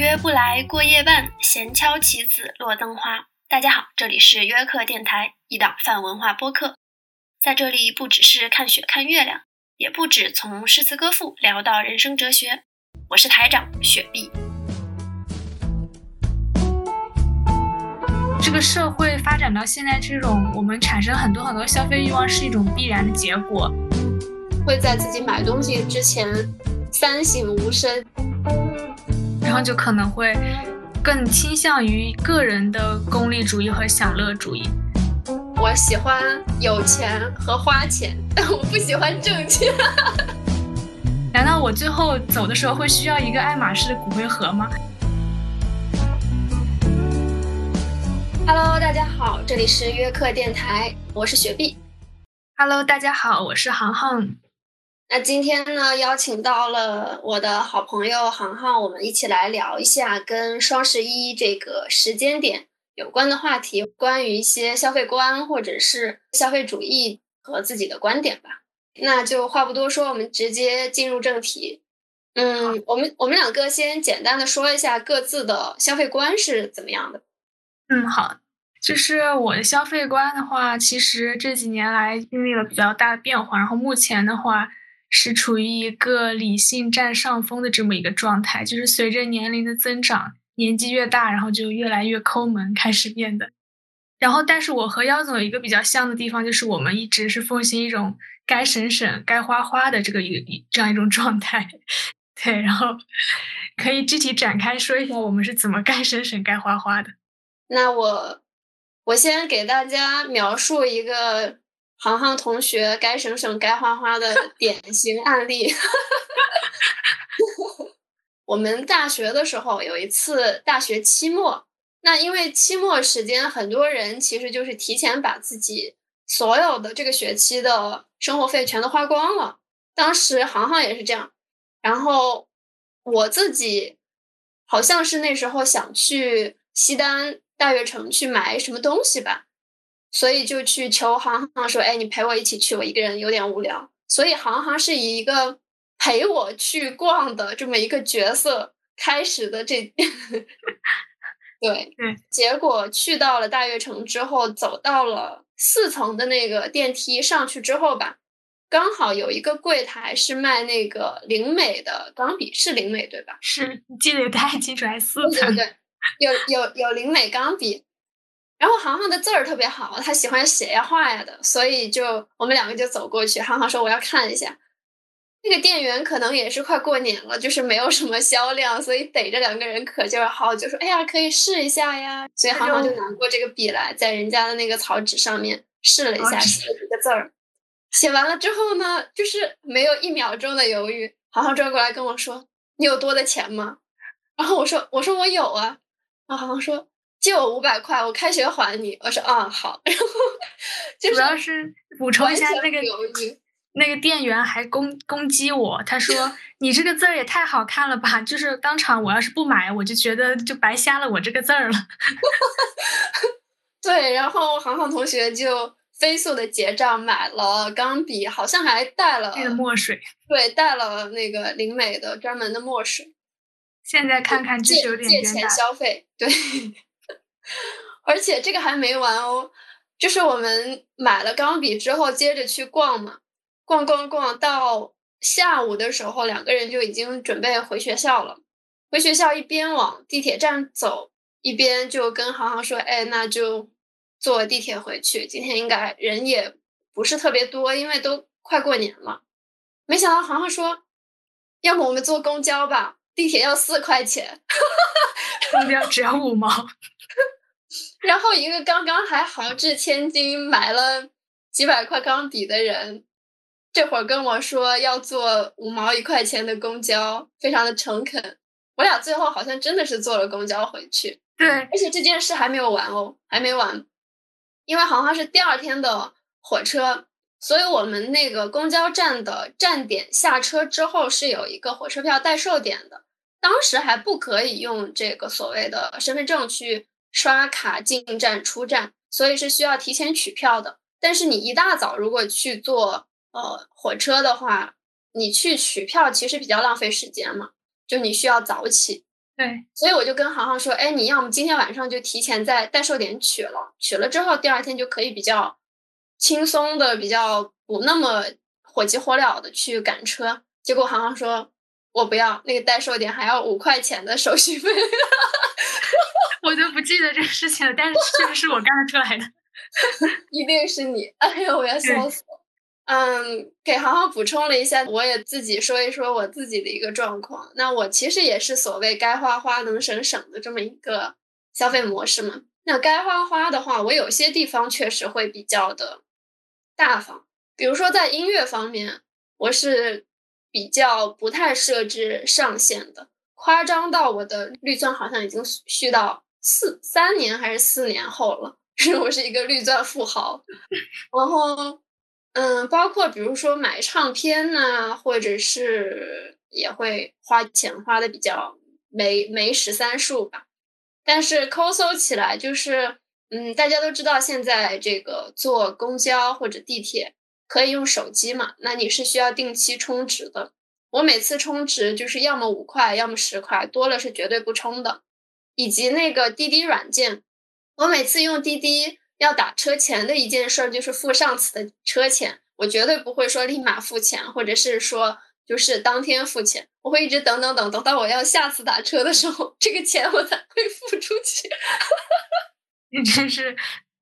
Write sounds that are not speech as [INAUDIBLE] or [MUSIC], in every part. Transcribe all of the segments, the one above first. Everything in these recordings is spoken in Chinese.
约不来过夜半，闲敲棋子落灯花。大家好，这里是约克电台，一档泛文化播客。在这里，不只是看雪看月亮，也不止从诗词歌赋聊到人生哲学。我是台长雪碧。这个社会发展到现在这种，我们产生很多很多消费欲望是一种必然的结果。会在自己买东西之前三省吾身，然后就可能会更倾向于个人的功利主义和享乐主义。我喜欢有钱和花钱，但 [LAUGHS] 我不喜欢挣钱。[LAUGHS] 难道我最后走的时候会需要一个爱马仕的骨灰盒吗？Hello，大家好，这里是约克电台，我是雪碧。Hello，大家好，我是航航。那今天呢，邀请到了我的好朋友航航，我们一起来聊一下跟双十一这个时间点有关的话题，关于一些消费观或者是消费主义和自己的观点吧。那就话不多说，我们直接进入正题。嗯，我们我们两个先简单的说一下各自的消费观是怎么样的。嗯，好，就是我的消费观的话，其实这几年来经历了比较大的变化，然后目前的话。是处于一个理性占上风的这么一个状态，就是随着年龄的增长，年纪越大，然后就越来越抠门，开始变得。然后，但是我和妖总有一个比较像的地方，就是我们一直是奉行一种该省省、该花花的这个一这样一种状态。[LAUGHS] 对，然后可以具体展开说一下，我们是怎么该省省、该花花的。那我我先给大家描述一个。航航同学该省省该花花的 [LAUGHS] 典型案例。我们大学的时候有一次大学期末，那因为期末时间，很多人其实就是提前把自己所有的这个学期的生活费全都花光了。当时航航也是这样，然后我自己好像是那时候想去西单大悦城去买什么东西吧。所以就去求航航说：“哎，你陪我一起去，我一个人有点无聊。”所以航航是以一个陪我去逛的这么一个角色开始的。这 [LAUGHS] 对对，结果去到了大悦城之后，走到了四层的那个电梯上去之后吧，刚好有一个柜台是卖那个灵美的钢笔，是灵美对吧？是，记得太清楚，还四层。对对，有有有灵美钢笔。然后航航的字儿特别好，他喜欢写呀画呀的，所以就我们两个就走过去。航航说我要看一下，那个店员可能也是快过年了，就是没有什么销量，所以逮着两个人可劲儿薅，就说哎呀可以试一下呀。所以航航就拿过这个笔来，在人家的那个草纸上面试了一下，写了几个字儿。写完了之后呢，就是没有一秒钟的犹豫，航航转过来跟我说：“你有多的钱吗？”然后我说：“我说我有啊。”然后航航说。借我五百块，我开学还你。我说啊好，[LAUGHS] 然后主要是补充一下那个那个店员还攻攻击我，他说 [LAUGHS] 你这个字儿也太好看了吧！就是当场我要是不买，我就觉得就白瞎了我这个字儿了。[LAUGHS] 对，然后航航同学就飞速的结账买了钢笔，好像还带了墨水，对，带了那个灵美的专门的墨水。现在看看就是有点借钱消费，对。[LAUGHS] 而且这个还没完哦，就是我们买了钢笔之后，接着去逛嘛，逛逛逛到下午的时候，两个人就已经准备回学校了。回学校一边往地铁站走，一边就跟航航说：“哎，那就坐地铁回去。今天应该人也不是特别多，因为都快过年了。”没想到航航说：“要么我们坐公交吧，地铁要四块钱，公交只要五毛。”然后一个刚刚还豪掷千金买了几百块钢笔的人，这会儿跟我说要坐五毛一块钱的公交，非常的诚恳。我俩最后好像真的是坐了公交回去。对，而且这件事还没有完哦，还没完，因为航航是第二天的火车，所以我们那个公交站的站点下车之后是有一个火车票代售点的，当时还不可以用这个所谓的身份证去。刷卡进站出站，所以是需要提前取票的。但是你一大早如果去坐呃火车的话，你去取票其实比较浪费时间嘛，就你需要早起。对，所以我就跟航航说，哎，你要么今天晚上就提前在代售点取了，取了之后第二天就可以比较轻松的、比较不那么火急火燎的去赶车。结果航航说，我不要，那个代售点还要五块钱的手续费。我就不记得这个事情了，但是确实是我干出来的，[LAUGHS] 一定是你！哎呦，我要笑死了。嗯，给航航补充了一下，我也自己说一说我自己的一个状况。那我其实也是所谓该花花能省省的这么一个消费模式嘛。那该花花的话，我有些地方确实会比较的大方，比如说在音乐方面，我是比较不太设置上限的，夸张到我的绿钻好像已经续到。四三年还是四年后了，是 [LAUGHS] 我是一个绿钻富豪，然后嗯，包括比如说买唱片呐，或者是也会花钱花的比较没没十三数吧，但是抠搜起来就是嗯，大家都知道现在这个坐公交或者地铁可以用手机嘛，那你是需要定期充值的，我每次充值就是要么五块，要么十块，多了是绝对不充的。以及那个滴滴软件，我每次用滴滴要打车前的一件事儿就是付上次的车钱，我绝对不会说立马付钱，或者是说就是当天付钱，我会一直等等等，等到我要下次打车的时候，这个钱我才会付出去。你真是，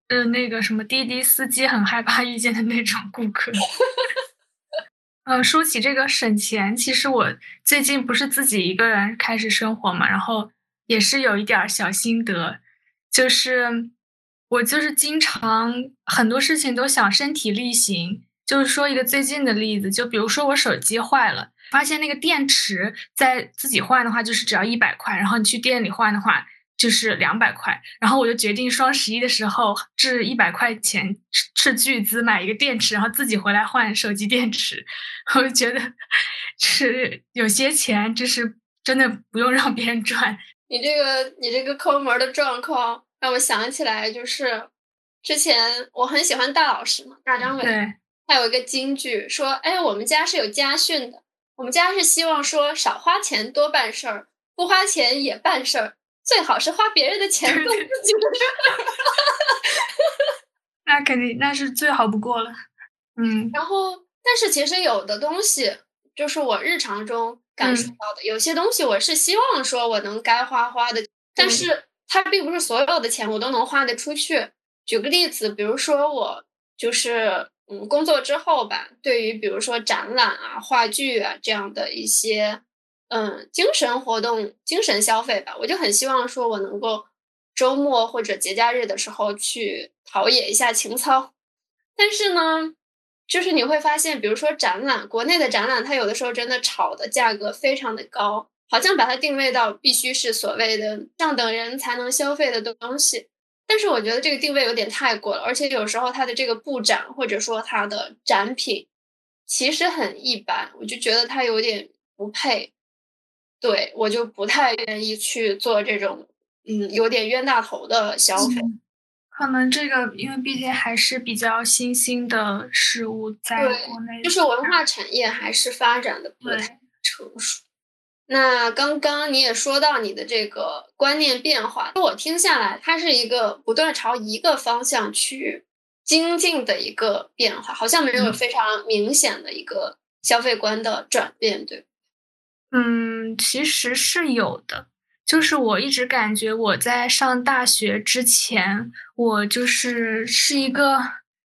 呃，那个什么滴滴司机很害怕遇见的那种顾客。嗯，说起这个省钱，其实我最近不是自己一个人开始生活嘛，然后。也是有一点小心得，就是我就是经常很多事情都想身体力行。就是说一个最近的例子，就比如说我手机坏了，发现那个电池在自己换的话就是只要一百块，然后你去店里换的话就是两百块。然后我就决定双十一的时候置一百块钱斥巨资买一个电池，然后自己回来换手机电池。[LAUGHS] 我就觉得是有些钱就是真的不用让别人赚。你这个你这个抠门的状况让我想起来，就是之前我很喜欢大老师嘛，大张伟，他有一个金句说：“哎，我们家是有家训的，我们家是希望说少花钱多办事儿，不花钱也办事儿，最好是花别人的钱做自己的事儿。[LAUGHS] ”那肯定那是最好不过了。嗯，然后但是其实有的东西就是我日常中。感受到的有些东西，我是希望说我能该花花的，但是它并不是所有的钱我都能花得出去。举个例子，比如说我就是嗯工作之后吧，对于比如说展览啊、话剧啊这样的一些嗯精神活动、精神消费吧，我就很希望说我能够周末或者节假日的时候去陶冶一下情操。但是呢。就是你会发现，比如说展览，国内的展览，它有的时候真的炒的价格非常的高，好像把它定位到必须是所谓的上等人才能消费的东西。但是我觉得这个定位有点太过了，而且有时候它的这个布展或者说它的展品其实很一般，我就觉得它有点不配。对我就不太愿意去做这种嗯有点冤大头的消费。可能这个，因为毕竟还是比较新兴的事物，在国内就是文化产业还是发展的不太成熟。那刚刚你也说到你的这个观念变化，我听下来，它是一个不断朝一个方向去精进的一个变化，好像没有非常明显的一个消费观的转变，对嗯，其实是有的。就是我一直感觉我在上大学之前，我就是是一个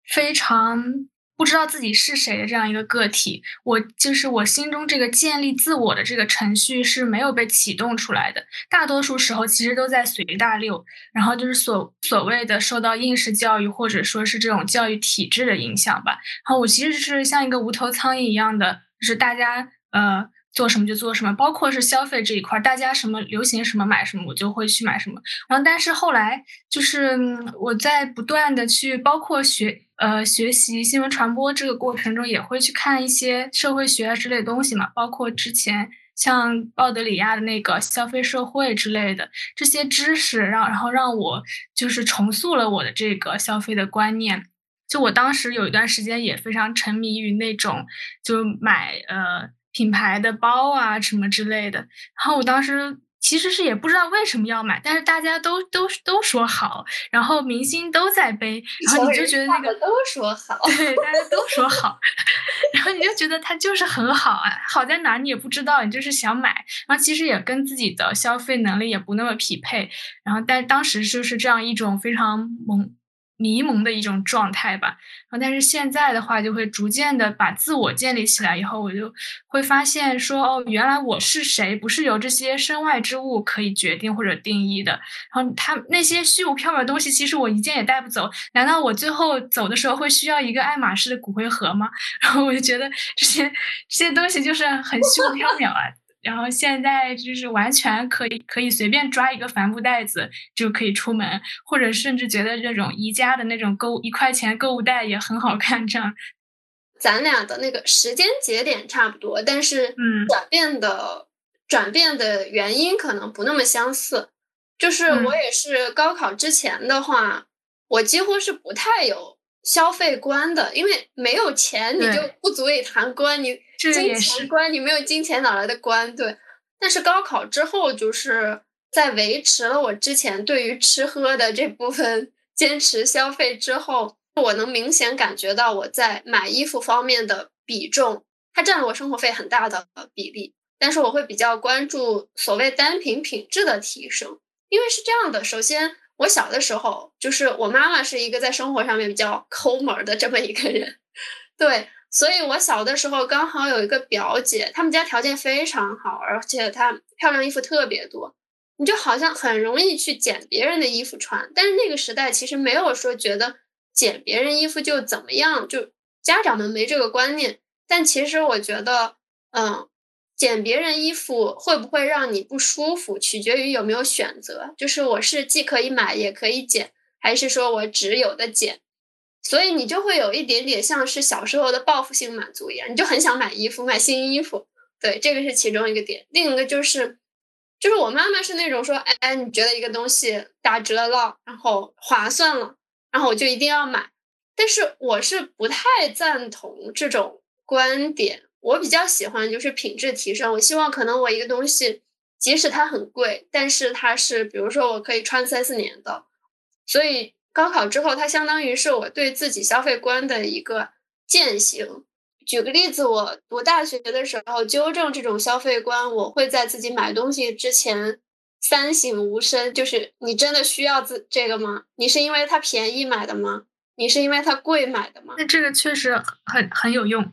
非常不知道自己是谁的这样一个个体。我就是我心中这个建立自我的这个程序是没有被启动出来的。大多数时候其实都在随大流，然后就是所所谓的受到应试教育或者说是这种教育体制的影响吧。然后我其实是像一个无头苍蝇一样的，就是大家呃。做什么就做什么，包括是消费这一块，大家什么流行什么买什么，我就会去买什么。然后，但是后来就是我在不断的去，包括学呃学习新闻传播这个过程中，也会去看一些社会学啊之类的东西嘛，包括之前像鲍德里亚的那个消费社会之类的这些知识，让然后让我就是重塑了我的这个消费的观念。就我当时有一段时间也非常沉迷于那种就买呃。品牌的包啊，什么之类的。然后我当时其实是也不知道为什么要买，但是大家都都都说好，然后明星都在背，然后你就觉得那个都说好，对，大家都 [LAUGHS] 说好，然后你就觉得它就是很好啊，好在哪你也不知道，你就是想买，然后其实也跟自己的消费能力也不那么匹配，然后但当时就是这样一种非常懵。迷蒙的一种状态吧，然后但是现在的话，就会逐渐的把自我建立起来以后，我就会发现说，哦，原来我是谁，不是由这些身外之物可以决定或者定义的。然后他那些虚无缥缈的东西，其实我一件也带不走。难道我最后走的时候会需要一个爱马仕的骨灰盒吗？[LAUGHS] 然后我就觉得这些这些东西就是很虚无缥缈啊。然后现在就是完全可以可以随便抓一个帆布袋子就可以出门，或者甚至觉得这种宜家的那种购一块钱购物袋也很好看。这样，咱俩的那个时间节点差不多，但是嗯，转变的转变的原因可能不那么相似。就是我也是高考之前的话，我几乎是不太有消费观的，因为没有钱你就不足以谈观你。金钱观，你没有金钱哪来的观？对，但是高考之后，就是在维持了我之前对于吃喝的这部分坚持消费之后，我能明显感觉到我在买衣服方面的比重，它占了我生活费很大的比例。但是我会比较关注所谓单品品质的提升，因为是这样的。首先，我小的时候，就是我妈妈是一个在生活上面比较抠门的这么一个人，对。所以，我小的时候刚好有一个表姐，他们家条件非常好，而且她漂亮衣服特别多，你就好像很容易去捡别人的衣服穿。但是那个时代其实没有说觉得捡别人衣服就怎么样，就家长们没这个观念。但其实我觉得，嗯，捡别人衣服会不会让你不舒服，取决于有没有选择。就是我是既可以买也可以捡，还是说我只有的捡。所以你就会有一点点像是小时候的报复性满足一样，你就很想买衣服，买新衣服。对，这个是其中一个点。另一个就是，就是我妈妈是那种说，哎，你觉得一个东西打折了，然后划算了，然后我就一定要买。但是我是不太赞同这种观点。我比较喜欢就是品质提升。我希望可能我一个东西，即使它很贵，但是它是比如说我可以穿三四年的，所以。高考之后，它相当于是我对自己消费观的一个践行。举个例子，我读大学的时候纠正这种消费观，我会在自己买东西之前三省吾身，就是你真的需要自这个吗？你是因为它便宜买的吗？你是因为它贵买的吗？那这个确实很很有用。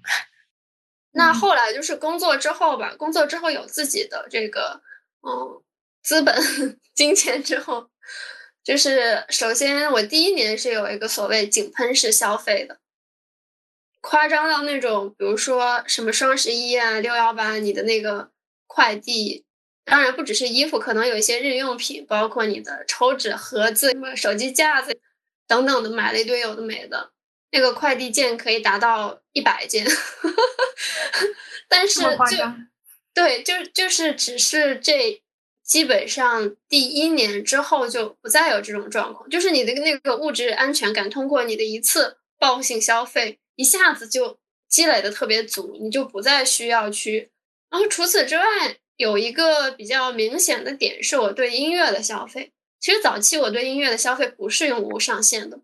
那后来就是工作之后吧，工作之后有自己的这个嗯资本 [LAUGHS] 金钱之后。就是首先，我第一年是有一个所谓井喷式消费的，夸张到那种，比如说什么双十一啊、六幺八，你的那个快递，当然不只是衣服，可能有一些日用品，包括你的抽纸盒子、什么手机架子等等的，买了一堆有的没的，那个快递件可以达到一百件，[LAUGHS] 但是就对，就就是只是这。基本上第一年之后就不再有这种状况，就是你的那个物质安全感通过你的一次报复性消费一下子就积累的特别足，你就不再需要去。然后除此之外，有一个比较明显的点是我对音乐的消费。其实早期我对音乐的消费不是用无上限的，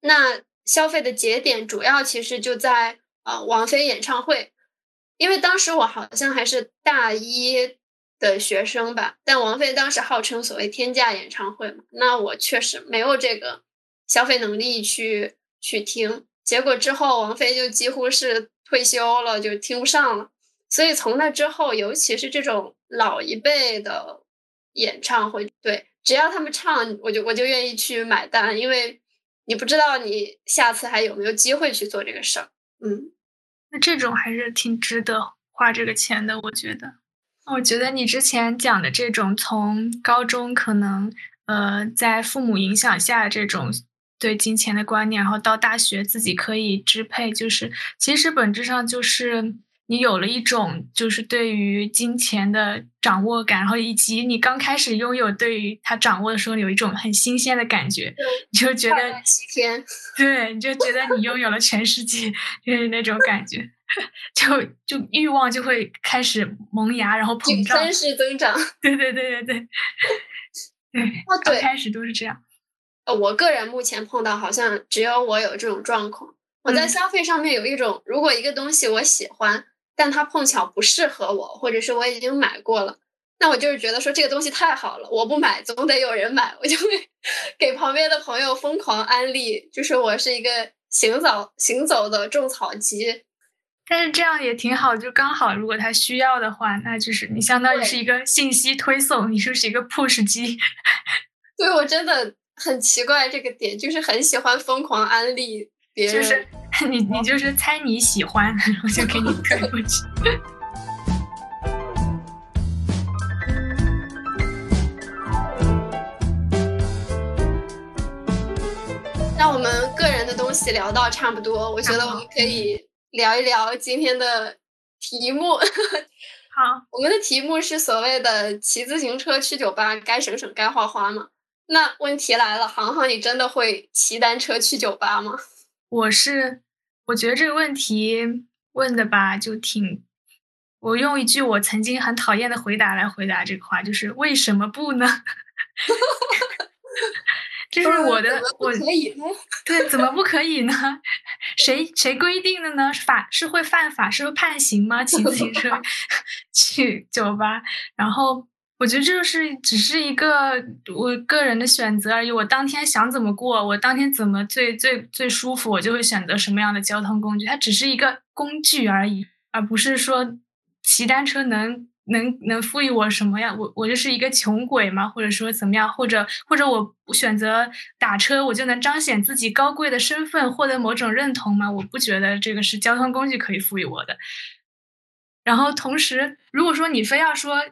那消费的节点主要其实就在啊王菲演唱会，因为当时我好像还是大一。的学生吧，但王菲当时号称所谓天价演唱会嘛，那我确实没有这个消费能力去去听。结果之后，王菲就几乎是退休了，就听不上了。所以从那之后，尤其是这种老一辈的演唱会，对，只要他们唱，我就我就愿意去买单，因为你不知道你下次还有没有机会去做这个事儿。嗯，那这种还是挺值得花这个钱的，我觉得。我觉得你之前讲的这种从高中可能呃在父母影响下这种对金钱的观念，然后到大学自己可以支配，就是其实本质上就是你有了一种就是对于金钱的掌握感，然后以及你刚开始拥有对于它掌握的时候有一种很新鲜的感觉，你就觉得七天，[LAUGHS] 对，你就觉得你拥有了全世界，就是那种感觉，[LAUGHS] 就就欲望就会开始萌芽，然后膨胀，式增长。对对对对对，对，哦对，开始都是这样。呃，我个人目前碰到好像只有我有这种状况。我在消费上面有一种，如果一个东西我喜欢，但它碰巧不适合我，或者是我已经买过了，那我就是觉得说这个东西太好了，我不买总得有人买，我就会 [LAUGHS] 给旁边的朋友疯狂安利，就是我是一个行走行走的种草机。但是这样也挺好，就刚好如果他需要的话，那就是你相当于是一个信息推送，你就是一个 push 机。[LAUGHS] 对我真的。很奇怪这个点，就是很喜欢疯狂安利。就是 [LAUGHS] 你，你就是猜你喜欢，[LAUGHS] 然后就给你推过去。[LAUGHS] 那我们个人的东西聊到差不多，我觉得我们可以聊一聊今天的题目。好，我们的题目是所谓的骑自行车去酒吧，该省省，该花花嘛。那问题来了，航航，你真的会骑单车去酒吧吗？我是，我觉得这个问题问的吧，就挺，我用一句我曾经很讨厌的回答来回答这个话，就是为什么不呢？[LAUGHS] 这是我的，我可以对，怎么不可以呢？[LAUGHS] 谁谁规定的呢？法是会犯法，是会判刑吗？骑自行车 [LAUGHS] 去酒吧，然后。我觉得这就是只是一个我个人的选择而已。我当天想怎么过，我当天怎么最最最舒服，我就会选择什么样的交通工具。它只是一个工具而已，而不是说骑单车能能能赋予我什么样。我我就是一个穷鬼吗？或者说怎么样？或者或者我选择打车，我就能彰显自己高贵的身份，获得某种认同吗？我不觉得这个是交通工具可以赋予我的。然后同时，如果说你非要说。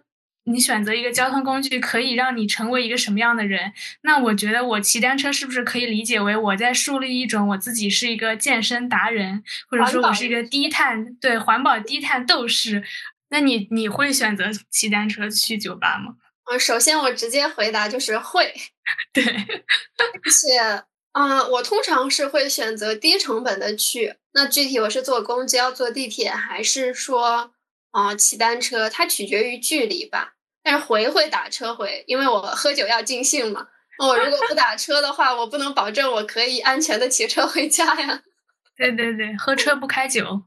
你选择一个交通工具可以让你成为一个什么样的人？那我觉得我骑单车是不是可以理解为我在树立一种我自己是一个健身达人，或者说我是一个低碳对环保低碳斗士？那你你会选择骑单车去酒吧吗？呃，首先我直接回答就是会，[LAUGHS] 对，而且嗯，我通常是会选择低成本的去。那具体我是坐公交、坐地铁，还是说？啊，骑单车它取决于距离吧，但是回会打车回，因为我喝酒要尽兴嘛。我如果不打车的话，我不能保证我可以安全的骑车回家呀。[LAUGHS] 对对对，喝车不开酒。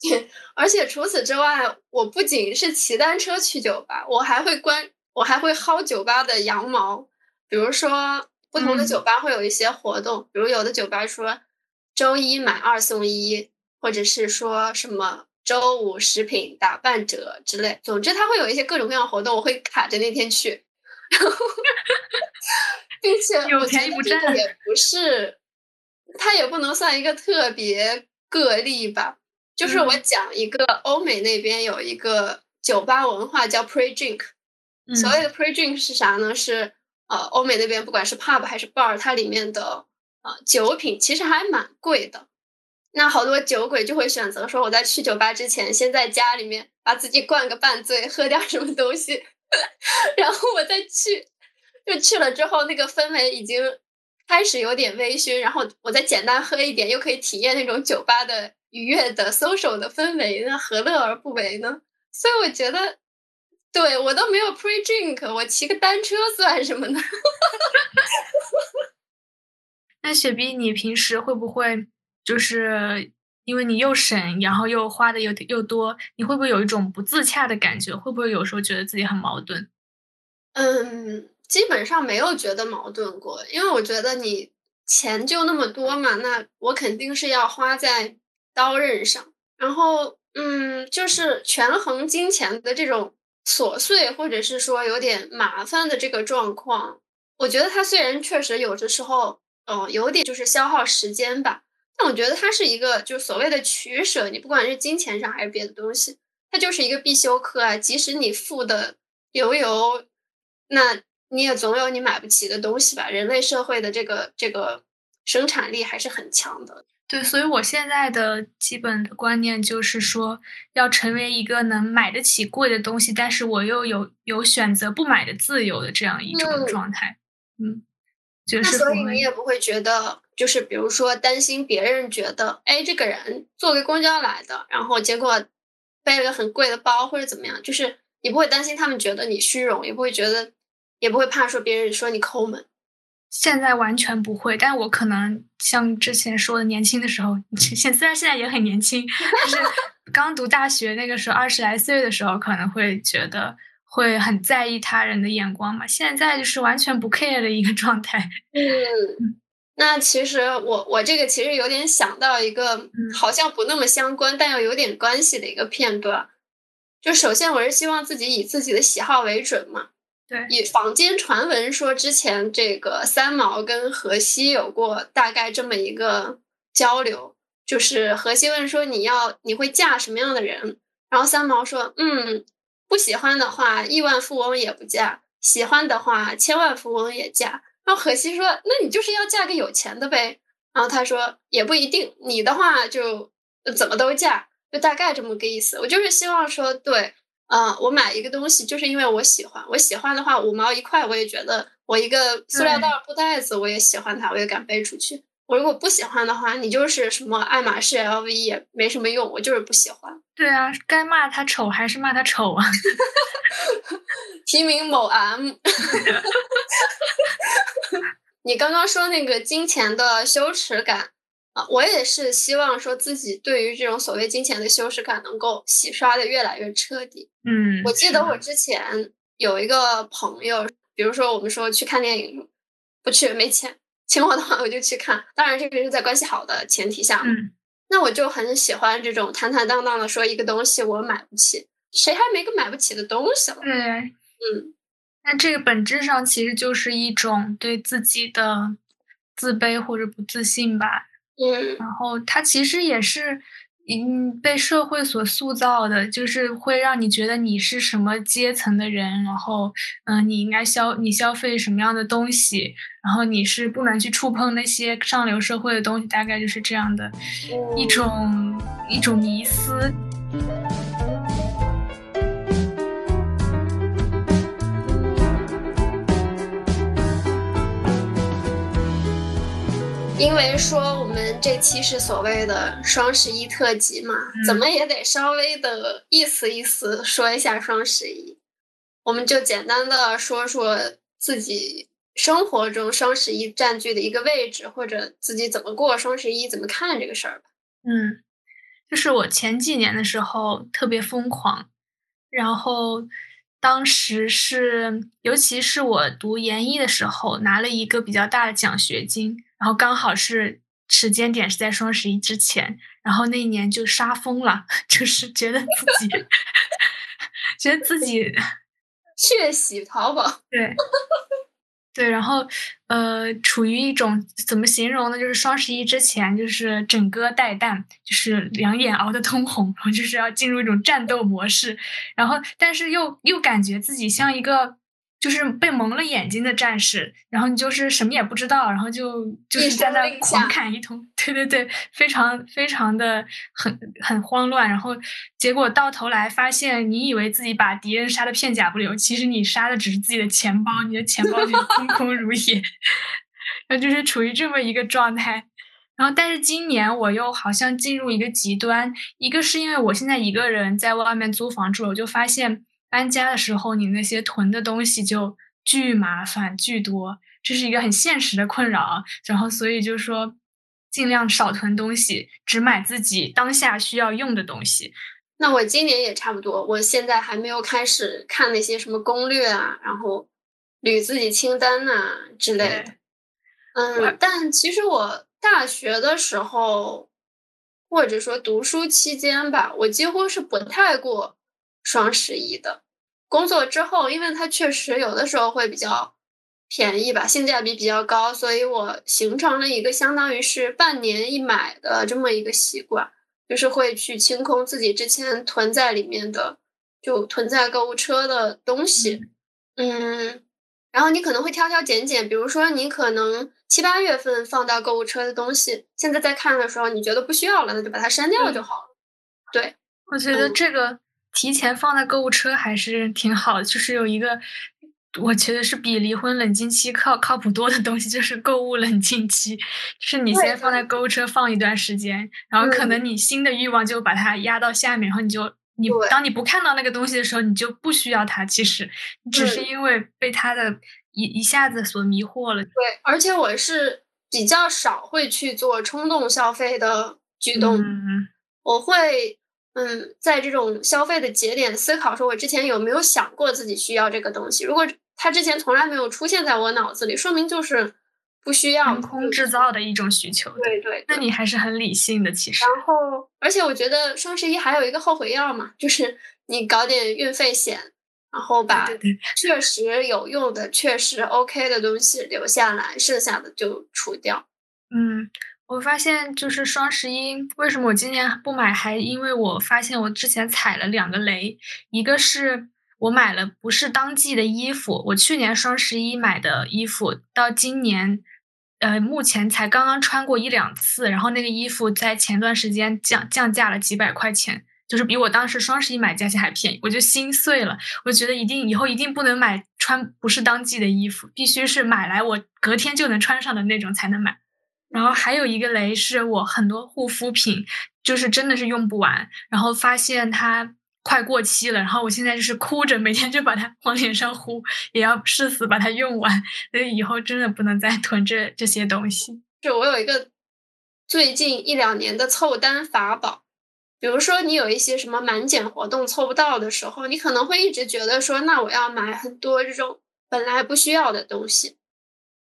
对，[LAUGHS] 而且除此之外，我不仅是骑单车去酒吧，我还会关，我还会薅酒吧的羊毛。比如说，不同的酒吧会有一些活动，比如有的酒吧说周一买二送一，或者是说什么。周五食品打半折之类，总之它会有一些各种各样活动，我会卡着那天去，并且我觉得这个也不是，它也不能算一个特别个例吧。就是我讲一个欧美那边有一个酒吧文化叫 pre drink，所谓的 pre drink 是啥呢？是呃欧美那边不管是 pub 还是 bar，它里面的呃酒品其实还蛮贵的。那好多酒鬼就会选择说，我在去酒吧之前，先在家里面把自己灌个半醉，喝点什么东西，[LAUGHS] 然后我再去。就去了之后，那个氛围已经开始有点微醺，然后我再简单喝一点，又可以体验那种酒吧的愉悦的 social 的氛围，那何乐而不为呢？所以我觉得，对我都没有 pre drink，我骑个单车算什么呢？[LAUGHS] 那雪碧，你平时会不会？就是因为你又省，然后又花的又又多，你会不会有一种不自洽的感觉？会不会有时候觉得自己很矛盾？嗯，基本上没有觉得矛盾过，因为我觉得你钱就那么多嘛，那我肯定是要花在刀刃上。然后，嗯，就是权衡金钱的这种琐碎，或者是说有点麻烦的这个状况，我觉得它虽然确实有的时候，嗯，有点就是消耗时间吧。但我觉得它是一个，就所谓的取舍，你不管是金钱上还是别的东西，它就是一个必修课啊。即使你富的流油，那你也总有你买不起的东西吧。人类社会的这个这个生产力还是很强的。对，所以我现在的基本的观念就是说，要成为一个能买得起贵的东西，但是我又有有选择不买的自由的这样一种状态。嗯，那所以你也不会觉得，就是比如说担心别人觉得，哎，这个人坐个公交来的，然后结果背了个很贵的包或者怎么样，就是你不会担心他们觉得你虚荣，也不会觉得，也不会怕说别人说你抠门。现在完全不会，但我可能像之前说的，年轻的时候，[LAUGHS] 现虽然现在也很年轻，就是 [LAUGHS] 刚读大学那个时候，二十来岁的时候，可能会觉得会很在意他人的眼光嘛。现在就是完全不 care 的一个状态。嗯，那其实我我这个其实有点想到一个好像不那么相关，但又有点关系的一个片段。就首先我是希望自己以自己的喜好为准嘛。对以坊间传闻说，之前这个三毛跟荷西有过大概这么一个交流，就是荷西问说你要你会嫁什么样的人，然后三毛说嗯不喜欢的话亿万富翁也不嫁，喜欢的话千万富翁也嫁。然后荷西说那你就是要嫁个有钱的呗。然后他说也不一定，你的话就怎么都嫁，就大概这么个意思。我就是希望说对。嗯，我买一个东西就是因为我喜欢，我喜欢的话五毛一块我也觉得，我一个塑料袋布袋子我也喜欢它，我也敢背出去。我如果不喜欢的话，你就是什么爱马仕、LV 也没什么用，我就是不喜欢。对啊，该骂他丑还是骂他丑啊？[LAUGHS] 提名某 M。[LAUGHS] 你刚刚说那个金钱的羞耻感。啊，我也是希望说自己对于这种所谓金钱的羞耻感能够洗刷的越来越彻底。嗯，我记得我之前有一个朋友，比如说我们说去看电影，不去没钱，请我的话我就去看，当然这个是在关系好的前提下。嗯，那我就很喜欢这种坦坦荡荡的说一个东西我买不起，谁还没个买不起的东西了？对，嗯，那这个本质上其实就是一种对自己的自卑或者不自信吧。嗯，然后它其实也是，嗯，被社会所塑造的，就是会让你觉得你是什么阶层的人，然后，嗯，你应该消你消费什么样的东西，然后你是不能去触碰那些上流社会的东西，大概就是这样的一种一种迷思。因为说我们这期是所谓的双十一特辑嘛，怎么也得稍微的意思意思说一下双十一。我们就简单的说说自己生活中双十一占据的一个位置，或者自己怎么过双十一，怎么看这个事儿吧。嗯，就是我前几年的时候特别疯狂，然后当时是，尤其是我读研一的时候，拿了一个比较大的奖学金。然后刚好是时间点是在双十一之前，然后那一年就杀疯了，[LAUGHS] 就是觉得自己 [LAUGHS] 觉得自己 [LAUGHS] 血洗淘宝，对对，然后呃，处于一种怎么形容呢？就是双十一之前，就是整个带弹，就是两眼熬得通红，然后就是要进入一种战斗模式，然后但是又又感觉自己像一个。就是被蒙了眼睛的战士，然后你就是什么也不知道，然后就就是在那狂砍一通，[LAUGHS] 对对对，非常非常的很很慌乱，然后结果到头来发现，你以为自己把敌人杀的片甲不留，其实你杀的只是自己的钱包，你的钱包就 [LAUGHS] 空空如也，[LAUGHS] 然后就是处于这么一个状态，然后但是今年我又好像进入一个极端，一个是因为我现在一个人在外面租房住，我就发现。搬家的时候，你那些囤的东西就巨麻烦、巨多，这是一个很现实的困扰。然后，所以就说尽量少囤东西，只买自己当下需要用的东西。那我今年也差不多，我现在还没有开始看那些什么攻略啊，然后捋自己清单呐之类的。嗯，但其实我大学的时候，或者说读书期间吧，我几乎是不太过。双十一的工作之后，因为它确实有的时候会比较便宜吧，性价比比较高，所以我形成了一个相当于是半年一买的这么一个习惯，就是会去清空自己之前囤在里面的，就囤在购物车的东西。嗯，然后你可能会挑挑拣拣，比如说你可能七八月份放到购物车的东西，现在在看的时候，你觉得不需要了，那就把它删掉就好了。对，我觉得这个提前放在购物车还是挺好的，就是有一个。我觉得是比离婚冷静期靠靠谱多的东西，就是购物冷静期，就是你先放在购物车放一段时间，然后可能你新的欲望就把它压到下面，然后你就你当你不看到那个东西的时候，你就不需要它。其实只是因为被它的一一下子所迷惑了。对，而且我是比较少会去做冲动消费的举动，我会嗯在这种消费的节点思考，说我之前有没有想过自己需要这个东西，如果。它之前从来没有出现在我脑子里，说明就是不需要。凭空制造的一种需求。对对。那你还是很理性的，其实。然后，而且我觉得双十一还有一个后悔药嘛，就是你搞点运费险，然后把确实有用的、确实 OK 的东西留下来，剩下的就除掉。嗯，我发现就是双十一，为什么我今年不买？还因为我发现我之前踩了两个雷，一个是。我买了不是当季的衣服，我去年双十一买的衣服，到今年，呃，目前才刚刚穿过一两次，然后那个衣服在前段时间降降价了几百块钱，就是比我当时双十一买价钱还便宜，我就心碎了。我觉得一定以后一定不能买穿不是当季的衣服，必须是买来我隔天就能穿上的那种才能买。然后还有一个雷是我很多护肤品就是真的是用不完，然后发现它。快过期了，然后我现在就是哭着每天就把它 [LAUGHS] 往脸上呼，也要誓死把它用完。所以以后真的不能再囤这这些东西。就我有一个最近一两年的凑单法宝，比如说你有一些什么满减活动凑不到的时候，你可能会一直觉得说，那我要买很多这种本来不需要的东西。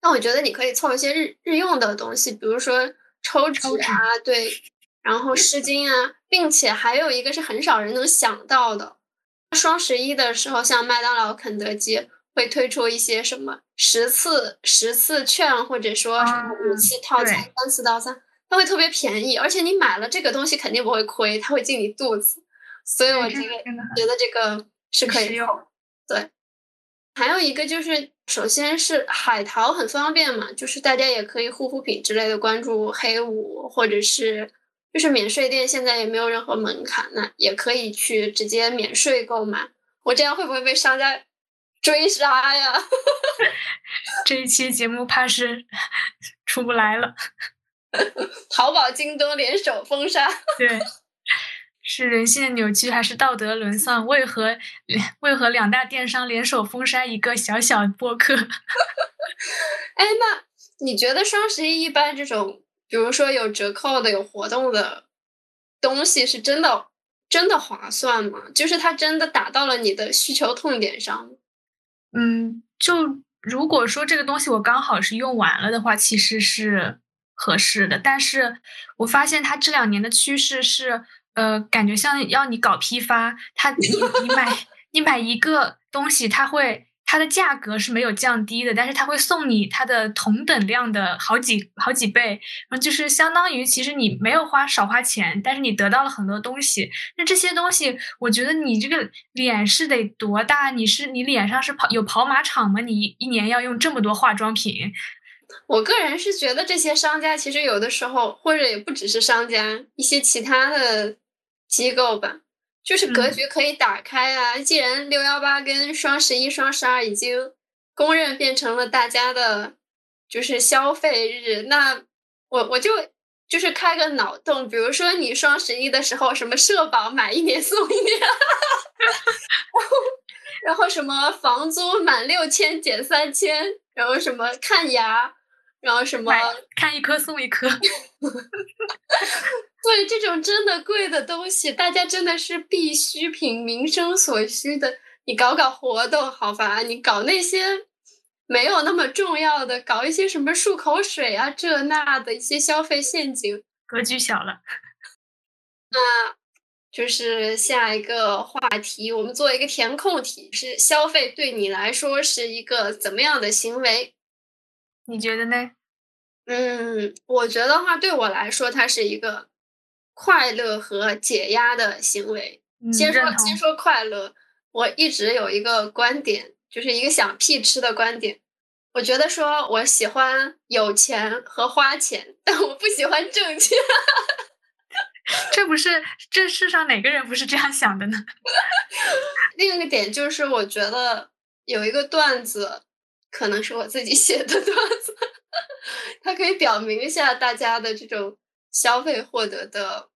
那我觉得你可以凑一些日日用的东西，比如说抽纸啊，对。然后湿巾啊，并且还有一个是很少人能想到的，双十一的时候，像麦当劳、肯德基会推出一些什么十次十次券，或者说什么五次套餐、三次套餐，它会特别便宜，而且你买了这个东西肯定不会亏，它会进你肚子，所以我觉得觉得这个是可以用。对，还有一个就是，首先是海淘很方便嘛，就是大家也可以护肤品之类的关注黑五或者是。就是免税店现在也没有任何门槛，那也可以去直接免税购买。我这样会不会被商家追杀呀？[LAUGHS] 这一期节目怕是出不来了。[LAUGHS] 淘宝、京东联手封杀。[LAUGHS] 对，是人性的扭曲还是道德沦丧？为何为何两大电商联手封杀一个小小播客？[LAUGHS] 哎，那你觉得双十一一般这种？比如说有折扣的、有活动的东西，是真的真的划算吗？就是它真的打到了你的需求痛点上。嗯，就如果说这个东西我刚好是用完了的话，其实是合适的。但是我发现它这两年的趋势是，呃，感觉像要你搞批发，它你你买你买一个东西，它会。它的价格是没有降低的，但是它会送你它的同等量的好几好几倍，然后就是相当于其实你没有花少花钱，但是你得到了很多东西。那这些东西，我觉得你这个脸是得多大？你是你脸上是跑有跑马场吗？你一年要用这么多化妆品？我个人是觉得这些商家其实有的时候，或者也不只是商家，一些其他的机构吧。就是格局可以打开啊！既然六幺八跟双十一、双十二已经公认变成了大家的，就是消费日，那我我就就是开个脑洞，比如说你双十一的时候，什么社保买一年送一年，[LAUGHS] 然后然后什么房租满六千减三千，然后什么看牙，然后什么看一颗送一颗。[LAUGHS] 对这种真的贵的东西，大家真的是必需品、民生所需的。你搞搞活动好吧？你搞那些没有那么重要的，搞一些什么漱口水啊这那的一些消费陷阱，格局小了。那就是下一个话题，我们做一个填空题：是消费对你来说是一个怎么样的行为？你觉得呢？嗯，我觉得话对我来说，它是一个。快乐和解压的行为。先说先说快乐，我一直有一个观点，就是一个想屁吃的观点，我觉得说我喜欢有钱和花钱，但我不喜欢挣钱。[LAUGHS] 这不是这世上哪个人不是这样想的呢？[LAUGHS] 另一个点就是，我觉得有一个段子，可能是我自己写的段子，[LAUGHS] 它可以表明一下大家的这种消费获得的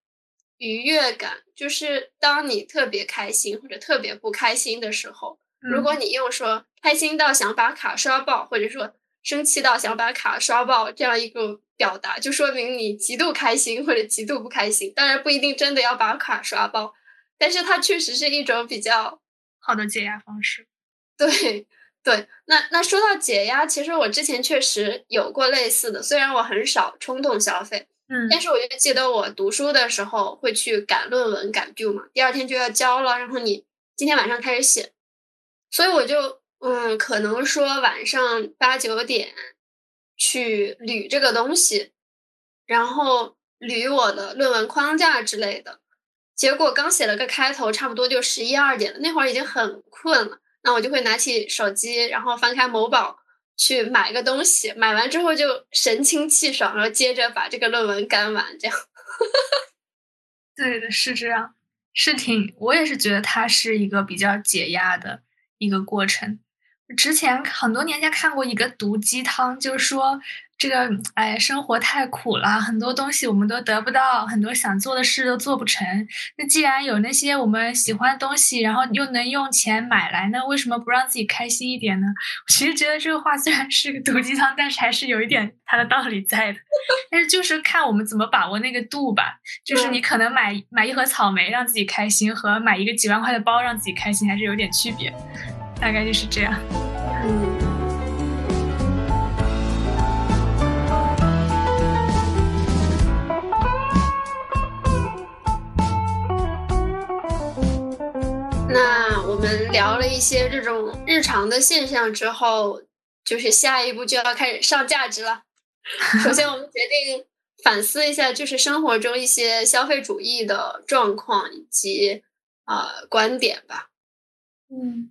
愉悦感。就是当你特别开心或者特别不开心的时候，如果你用说开心到想把卡刷爆，或者说生气到想把卡刷爆这样一个。表达就说明你极度开心或者极度不开心，当然不一定真的要把卡刷爆，但是它确实是一种比较好的解压方式。[LAUGHS] 对对，那那说到解压，其实我之前确实有过类似的，虽然我很少冲动消费，嗯，但是我就记得我读书的时候会去赶论文赶 due 嘛，第二天就要交了，然后你今天晚上开始写，所以我就嗯，可能说晚上八九点。去捋这个东西，然后捋我的论文框架之类的。结果刚写了个开头，差不多就十一二点了，那会儿已经很困了。那我就会拿起手机，然后翻开某宝去买个东西。买完之后就神清气爽，然后接着把这个论文干完。这样，[LAUGHS] 对的，是这样，是挺，我也是觉得它是一个比较解压的一个过程。之前很多年前看过一个毒鸡汤，就是说这个哎，生活太苦了，很多东西我们都得不到，很多想做的事都做不成。那既然有那些我们喜欢的东西，然后又能用钱买来，那为什么不让自己开心一点呢？我 [LAUGHS] 其实觉得这个话虽然是个毒鸡汤，但是还是有一点它的道理在的。[LAUGHS] 但是就是看我们怎么把握那个度吧。就是你可能买买一盒草莓让自己开心，和买一个几万块的包让自己开心，还是有点区别。大概就是这样。嗯。那我们聊了一些这种日常的现象之后，就是下一步就要开始上价值了。[LAUGHS] 首先，我们决定反思一下，就是生活中一些消费主义的状况以及啊观点吧。嗯。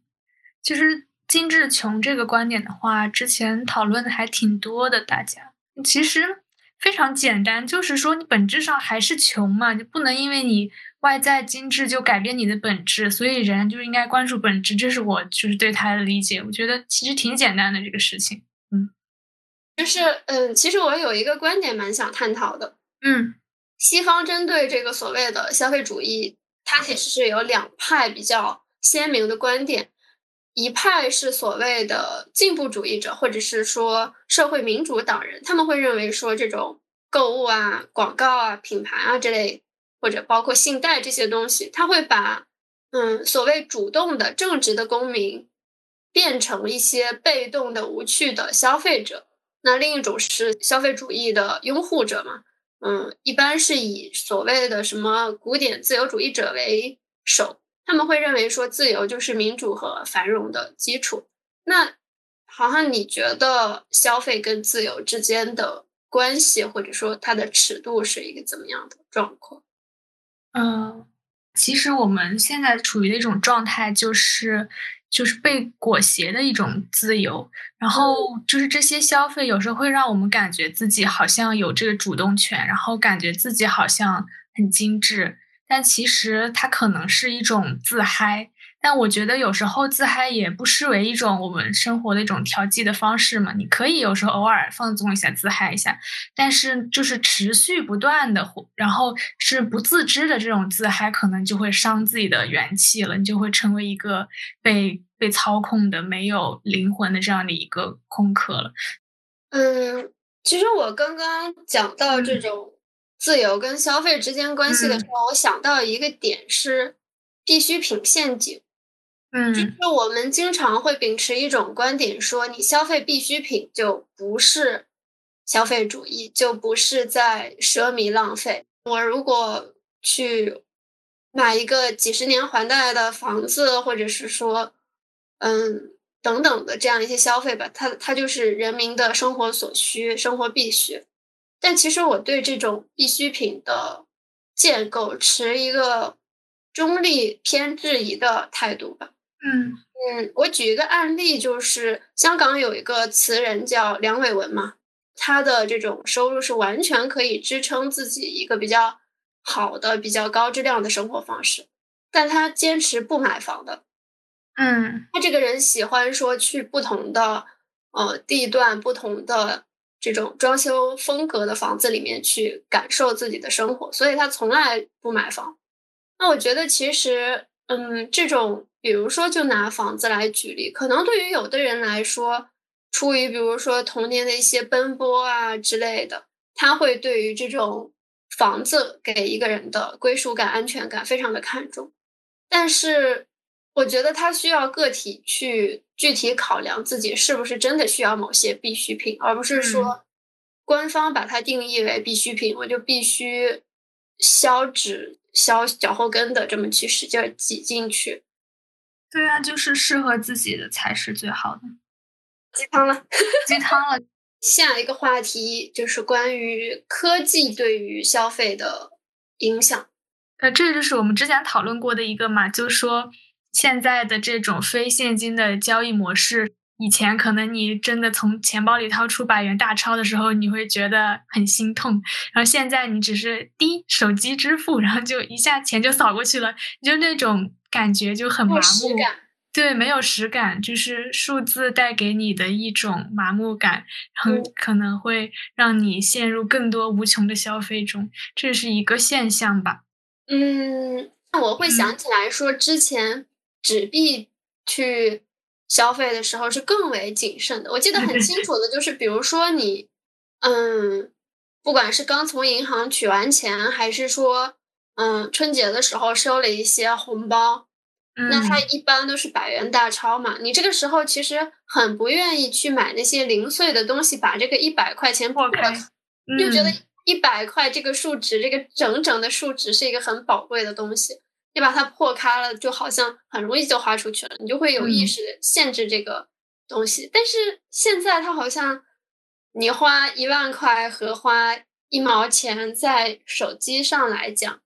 其实精致穷这个观点的话，之前讨论的还挺多的。大家其实非常简单，就是说你本质上还是穷嘛，你不能因为你外在精致就改变你的本质。所以人就应该关注本质，这是我就是对他的理解。我觉得其实挺简单的这个事情。嗯，就是嗯，其实我有一个观点蛮想探讨的。嗯，西方针对这个所谓的消费主义，它其实是有两派比较鲜明的观点。一派是所谓的进步主义者，或者是说社会民主党人，他们会认为说这种购物啊、广告啊、品牌啊这类，或者包括信贷这些东西，他会把嗯所谓主动的正直的公民变成一些被动的无趣的消费者。那另一种是消费主义的拥护者嘛，嗯，一般是以所谓的什么古典自由主义者为首。他们会认为说自由就是民主和繁荣的基础。那好像你觉得消费跟自由之间的关系，或者说它的尺度是一个怎么样的状况？嗯，其实我们现在处于的一种状态，就是就是被裹挟的一种自由。然后就是这些消费有时候会让我们感觉自己好像有这个主动权，然后感觉自己好像很精致。但其实它可能是一种自嗨，但我觉得有时候自嗨也不失为一种我们生活的一种调剂的方式嘛。你可以有时候偶尔放纵一下，自嗨一下，但是就是持续不断的，然后是不自知的这种自嗨，可能就会伤自己的元气了，你就会成为一个被被操控的、没有灵魂的这样的一个空壳了。嗯，其实我刚刚讲到这种。自由跟消费之间关系的时候，我想到一个点是必需品陷阱。嗯，就是我们经常会秉持一种观点，说你消费必需品就不是消费主义，就不是在奢靡浪费。我如果去买一个几十年还贷的房子，或者是说，嗯，等等的这样一些消费吧，它它就是人民的生活所需，生活必须。但其实我对这种必需品的建构持一个中立偏质疑的态度吧。嗯，嗯，我举一个案例，就是香港有一个词人叫梁伟文嘛，他的这种收入是完全可以支撑自己一个比较好的、比较高质量的生活方式，但他坚持不买房的。嗯，他这个人喜欢说去不同的呃地段、不同的这种装修风格的房子里面去感受自己的生活，所以他从来不买房。那我觉得其实，嗯，这种。比如说，就拿房子来举例，可能对于有的人来说，出于比如说童年的一些奔波啊之类的，他会对于这种房子给一个人的归属感、安全感非常的看重。但是，我觉得他需要个体去具体考量自己是不是真的需要某些必需品，而不是说官方把它定义为必需品，我就必须削纸削脚后跟的这么去使劲挤进去。对啊，就是适合自己的才是最好的。鸡汤了，鸡汤了。[LAUGHS] 下一个话题就是关于科技对于消费的影响。呃，这就是我们之前讨论过的一个嘛，就说现在的这种非现金的交易模式，以前可能你真的从钱包里掏出百元大钞的时候，你会觉得很心痛，然后现在你只是滴手机支付，然后就一下钱就扫过去了，就那种。感觉就很麻木，对，没有实感，就是数字带给你的一种麻木感，然后可能会让你陷入更多无穷的消费中，这是一个现象吧？嗯，那我会想起来说，之前纸币去消费的时候是更为谨慎的。我记得很清楚的就是，比如说你，嗯，不管是刚从银行取完钱，还是说。嗯，春节的时候收了一些红包，那它一般都是百元大钞嘛。你这个时候其实很不愿意去买那些零碎的东西，把这个一百块钱破开，就觉得一百块这个数值，这个整整的数值是一个很宝贵的东西。你把它破开了，就好像很容易就花出去了，你就会有意识限制这个东西。但是现在它好像，你花一万块和花一毛钱在手机上来讲。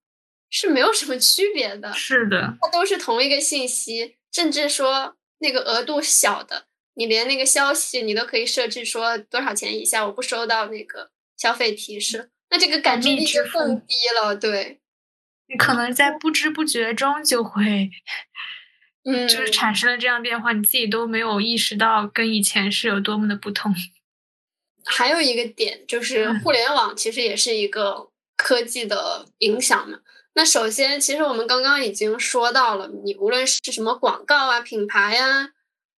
是没有什么区别的，是的，它都是同一个信息，甚至说那个额度小的，你连那个消息你都可以设置说多少钱以下我不收到那个消费提示，那这个感知力就更低了。对，你可能在不知不觉中就会，[LAUGHS] 嗯，就是产生了这样变化，你自己都没有意识到跟以前是有多么的不同。[LAUGHS] 还有一个点就是互联网其实也是一个科技的影响嘛。那首先，其实我们刚刚已经说到了，你无论是什么广告啊、品牌呀，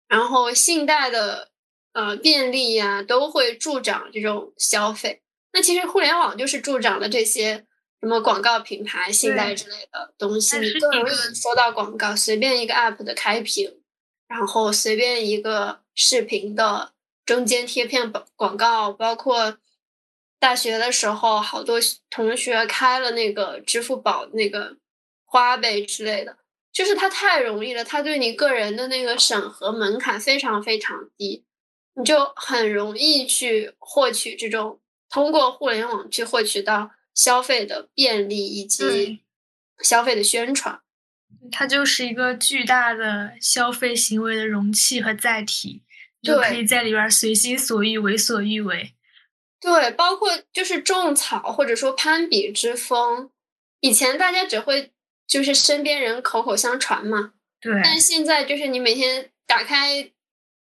然后信贷的呃便利呀，都会助长这种消费。那其实互联网就是助长了这些什么广告、品牌、信贷之类的东西，你更容易收到广告。随便一个 app 的开屏，然后随便一个视频的中间贴片广广告，包括。大学的时候，好多同学开了那个支付宝那个花呗之类的，就是它太容易了，它对你个人的那个审核门槛非常非常低，你就很容易去获取这种通过互联网去获取到消费的便利以及消费的宣传，它就是一个巨大的消费行为的容器和载体，就可以在里边随心所欲、为所欲为。对，包括就是种草或者说攀比之风，以前大家只会就是身边人口口相传嘛。对。但是现在就是你每天打开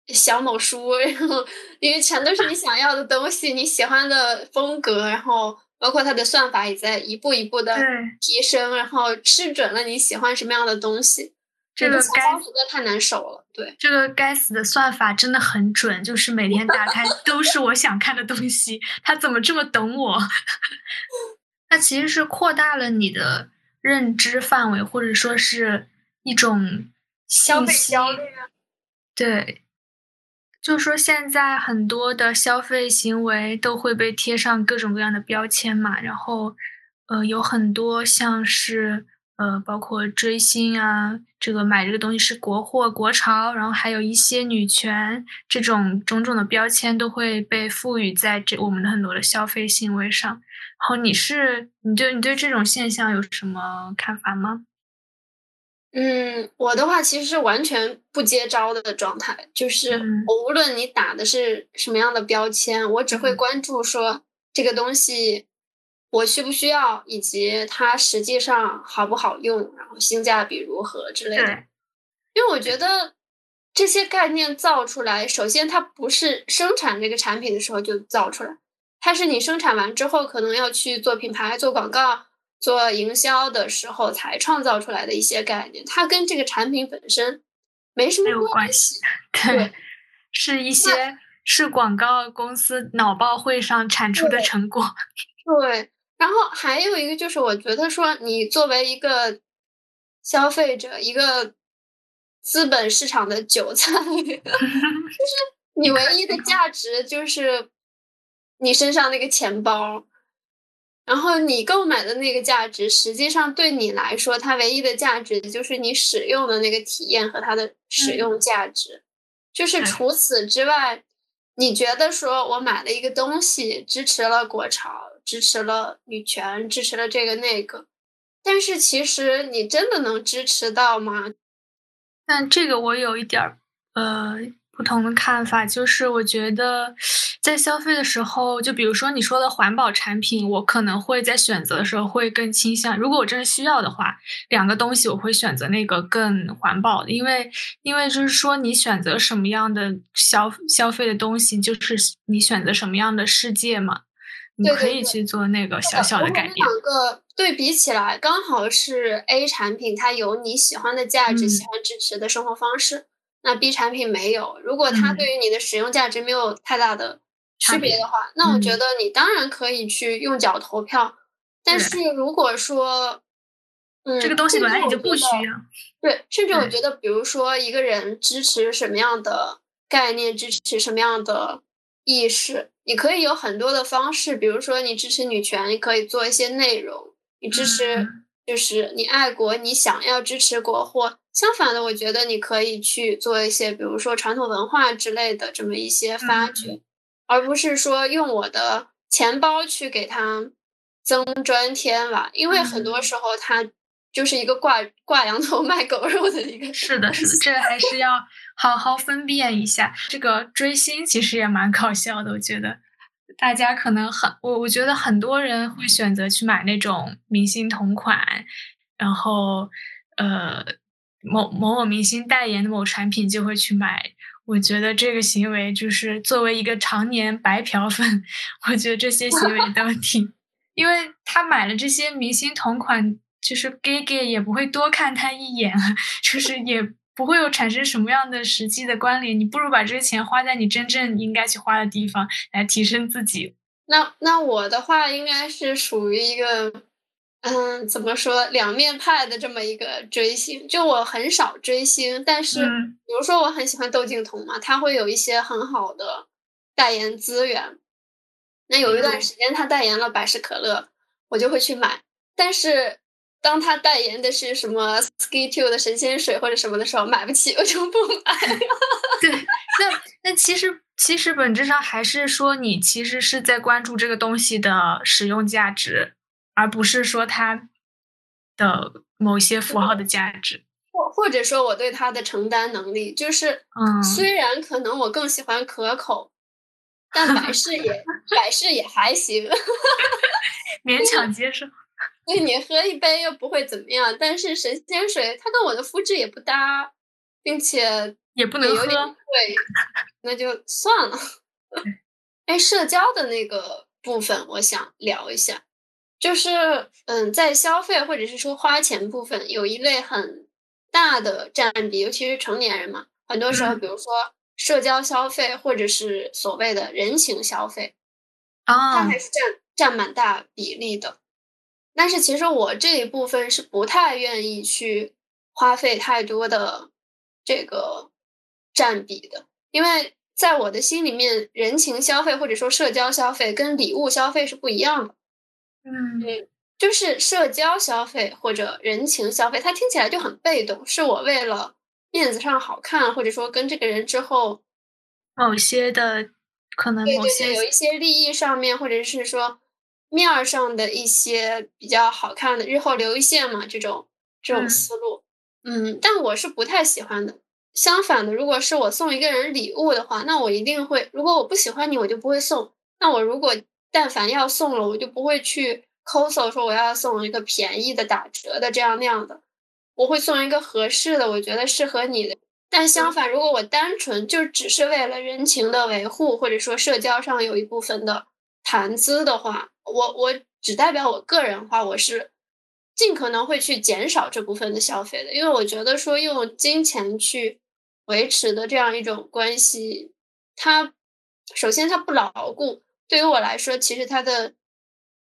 小某书，然后因为全都是你想要的东西，你喜欢的风格，然后包括它的算法也在一步一步的提升，然后吃准了你喜欢什么样的东西。这个该死的太难守了，对这个该死的算法真的很准，就是每天打开 [LAUGHS] 都是我想看的东西，他怎么这么懂我？[LAUGHS] 它其实是扩大了你的认知范围，或者说是一种消费焦虑。对，就说现在很多的消费行为都会被贴上各种各样的标签嘛，然后呃，有很多像是。呃，包括追星啊，这个买这个东西是国货、国潮，然后还有一些女权这种种种的标签都会被赋予在这我们的很多的消费行为上。然后你是，你对你对这种现象有什么看法吗？嗯，我的话其实是完全不接招的状态，就是我无论你打的是什么样的标签，我只会关注说这个东西我需不需要，以及它实际上好不好用，然后性价比如何之类的。因为我觉得这些概念造出来，首先它不是生产这个产品的时候就造出来，它是你生产完之后可能要去做品牌、做广告。做营销的时候才创造出来的一些概念，它跟这个产品本身没什么关系。对，是一些是广告公司脑报会上产出的成果。[LAUGHS] 对，然后还有一个就是，我觉得说，你作为一个消费者，一个资本市场的韭菜，[LAUGHS] 就是你唯一的 [LAUGHS] 价值就是你身上那个钱包。然后你购买的那个价值，实际上对你来说，它唯一的价值就是你使用的那个体验和它的使用价值。就是除此之外，你觉得说我买了一个东西，支持了国潮，支持了女权，支持了这个那个，但是其实你真的能支持到吗？但这个我有一点儿，呃。不同的看法就是，我觉得在消费的时候，就比如说你说的环保产品，我可能会在选择的时候会更倾向，如果我真的需要的话，两个东西我会选择那个更环保的，因为因为就是说你选择什么样的消消费的东西，就是你选择什么样的世界嘛，你可以去做那个小小的改变。两个对比起来，刚好是 A 产品，它有你喜欢的价值，喜欢支持的生活方式。那 B 产品没有，如果它对于你的使用价值没有太大的区别的话，那我觉得你当然可以去用脚投票。但是如果说，嗯，这个东西本来你就不需要，对，甚至我觉得，比如说一个人支持什么样的概念，支持什么样的意识，你可以有很多的方式，比如说你支持女权，你可以做一些内容；你支持就是你爱国，你想要支持国货。相反的，我觉得你可以去做一些，比如说传统文化之类的这么一些发掘，而不是说用我的钱包去给它增砖添瓦，因为很多时候它就是一个挂挂羊头卖狗肉的一个。是的，是的，这还是要好好分辨一下。这个追星其实也蛮搞笑的，我觉得大家可能很我我觉得很多人会选择去买那种明星同款，然后呃。某某某明星代言的某产品就会去买，我觉得这个行为就是作为一个常年白嫖粉，我觉得这些行为都挺，[LAUGHS] 因为他买了这些明星同款，就是 gay gay 也不会多看他一眼，就是也不会有产生什么样的实际的关联，你不如把这些钱花在你真正应该去花的地方来提升自己。那那我的话应该是属于一个。嗯，怎么说两面派的这么一个追星？就我很少追星，但是比如说我很喜欢窦靖童嘛，他会有一些很好的代言资源。那有一段时间他代言了百事可乐，我就会去买。但是当他代言的是什么 Ski Two 的神仙水或者什么的时候，买不起，我就不买。[LAUGHS] 对，那那其实其实本质上还是说你其实是在关注这个东西的使用价值。而不是说它的某些符号的价值，或或者说我对它的承担能力，就是，嗯，虽然可能我更喜欢可口，但百事也 [LAUGHS] 百事也还行，[LAUGHS] 勉强接受。对你喝一杯又不会怎么样，但是神仙水它跟我的肤质也不搭，并且也不能喝，对，那就算了。[LAUGHS] 哎，社交的那个部分，我想聊一下。就是，嗯，在消费或者是说花钱部分，有一类很大的占比，尤其是成年人嘛，很多时候，比如说社交消费或者是所谓的人情消费，啊，它还是占占蛮大比例的。但是其实我这一部分是不太愿意去花费太多的这个占比的，因为在我的心里面，人情消费或者说社交消费跟礼物消费是不一样的。嗯，对就是社交消费或者人情消费，它听起来就很被动。是我为了面子上好看，或者说跟这个人之后某些的可能某些有一些利益上面，或者是说面儿上的一些比较好看的，日后留一线嘛，这种这种思路。嗯，但我是不太喜欢的。相反的，如果是我送一个人礼物的话，那我一定会。如果我不喜欢你，我就不会送。那我如果但凡要送了，我就不会去抠搜说我要送一个便宜的、打折的这样那样的。我会送一个合适的，我觉得适合你的。但相反，如果我单纯就只是为了人情的维护，或者说社交上有一部分的谈资的话，我我只代表我个人话，我是尽可能会去减少这部分的消费的，因为我觉得说用金钱去。维持的这样一种关系，它首先它不牢固，对于我来说，其实它的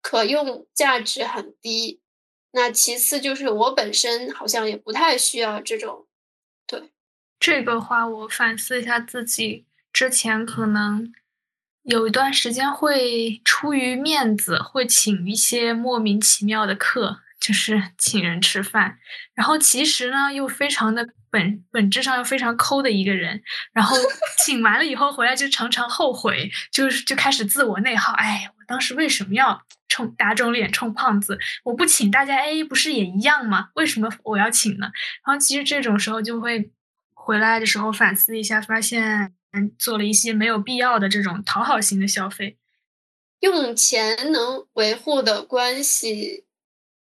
可用价值很低。那其次就是我本身好像也不太需要这种。对这个话，我反思一下自己之前可能有一段时间会出于面子会请一些莫名其妙的客，就是 [LAUGHS] 请人吃饭，然后其实呢又非常的。本本质上又非常抠的一个人，然后请完了以后回来就常常后悔，就是就开始自我内耗。哎，我当时为什么要冲打肿脸充胖子？我不请大家 A，不是也一样吗？为什么我要请呢？然后其实这种时候就会回来的时候反思一下，发现做了一些没有必要的这种讨好型的消费。用钱能维护的关系。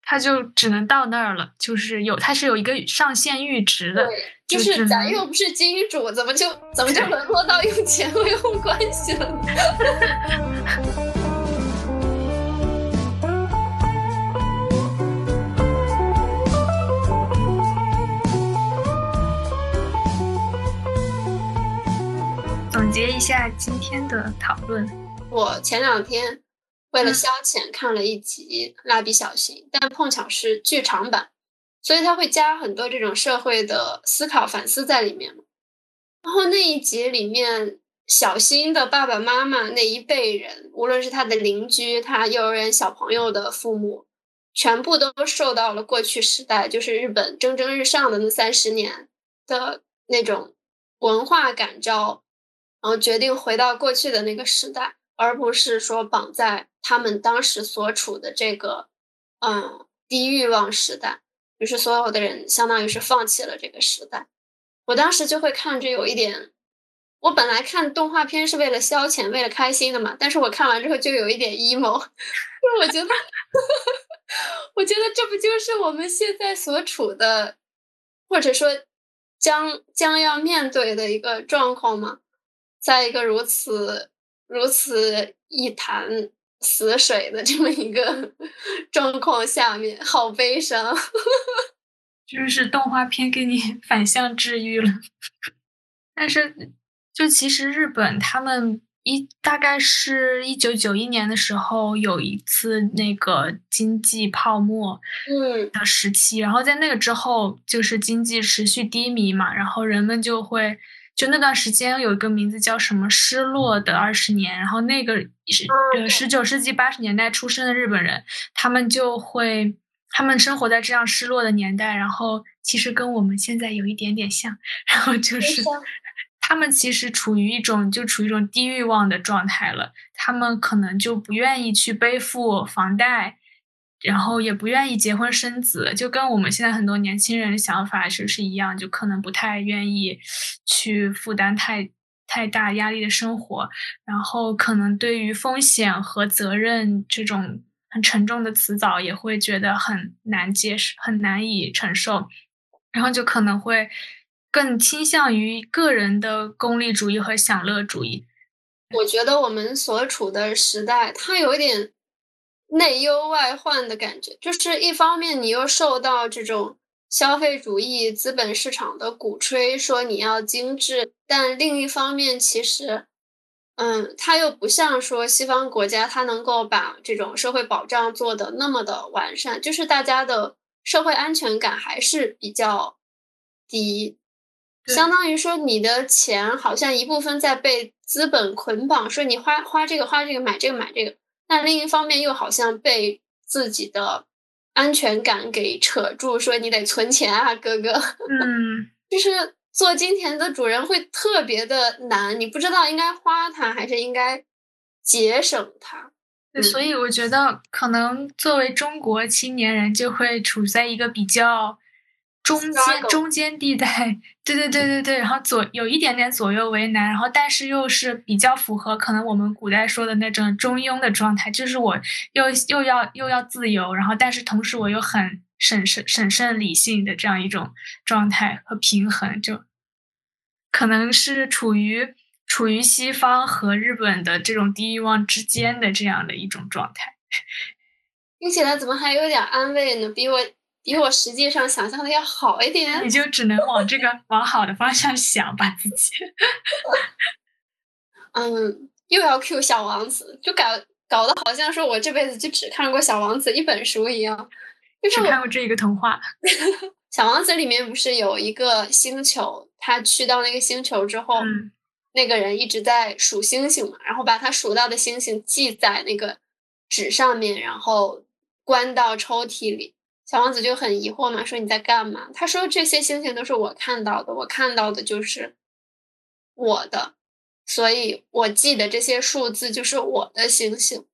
他就只能到那儿了，就是有，他是有一个上限阈值的。对，就是咱又不是金主，怎么就怎么就沦落到用钱维护关系了？[LAUGHS] 总结一下今天的讨论，我前两天。为了消遣看了一集《蜡笔小新》，但碰巧是剧场版，所以他会加很多这种社会的思考反思在里面然后那一集里面，小新的爸爸妈妈那一辈人，无论是他的邻居、他幼儿园小朋友的父母，全部都受到了过去时代，就是日本蒸蒸日上的那三十年的那种文化感召，然后决定回到过去的那个时代。而不是说绑在他们当时所处的这个，嗯，低欲望时代，于是所有的人相当于是放弃了这个时代。我当时就会看着有一点，我本来看动画片是为了消遣、为了开心的嘛，但是我看完之后就有一点 emo，[LAUGHS] 因为我觉得，[LAUGHS] 我觉得这不就是我们现在所处的，或者说将将要面对的一个状况吗？在一个如此。如此一潭死水的这么一个 [LAUGHS] 状况下面，好悲伤。[LAUGHS] 就是动画片给你 [LAUGHS] 反向治愈了。但是，就其实日本他们一大概是一九九一年的时候有一次那个经济泡沫嗯的时期，然后在那个之后就是经济持续低迷嘛，然后人们就会。就那段时间有一个名字叫什么“失落的二十年”，然后那个十九世纪八十年代出生的日本人，他们就会他们生活在这样失落的年代，然后其实跟我们现在有一点点像，[LAUGHS] 然后就是他们其实处于一种就处于一种低欲望的状态了，他们可能就不愿意去背负房贷。然后也不愿意结婚生子，就跟我们现在很多年轻人的想法是不是一样，就可能不太愿意去负担太太大压力的生活，然后可能对于风险和责任这种很沉重的词藻也会觉得很难接受，很难以承受，然后就可能会更倾向于个人的功利主义和享乐主义。我觉得我们所处的时代，它有一点。内忧外患的感觉，就是一方面你又受到这种消费主义资本市场的鼓吹，说你要精致，但另一方面其实，嗯，它又不像说西方国家，它能够把这种社会保障做的那么的完善，就是大家的社会安全感还是比较低，相当于说你的钱好像一部分在被资本捆绑，说你花花这个花这个买这个买这个。但另一方面，又好像被自己的安全感给扯住，说你得存钱啊，哥哥。嗯，[LAUGHS] 就是做金钱的主人会特别的难，你不知道应该花它还是应该节省它。对所以我觉得，可能作为中国青年人，就会处在一个比较。中间中间地带，对对对对对，然后左有一点点左右为难，然后但是又是比较符合可能我们古代说的那种中庸的状态，就是我又又要又要自由，然后但是同时我又很审慎审慎理性的这样一种状态和平衡，就可能是处于处于西方和日本的这种低欲望之间的这样的一种状态。[LAUGHS] 听起来怎么还有点安慰呢？比我。比我实际上想象的要好一点，你就只能往这个 [LAUGHS] 往好的方向想吧，自己。[LAUGHS] 嗯，又要 Q 小王子，就搞搞得好像说我这辈子就只看过小王子一本书一样，就只看过这一个童话。[LAUGHS] 小王子里面不是有一个星球，他去到那个星球之后，那个人一直在数星星嘛，然后把他数到的星星记在那个纸上面，然后关到抽屉里。小王子就很疑惑嘛，说你在干嘛？他说这些星星都是我看到的，我看到的就是我的，所以我记得这些数字就是我的星星。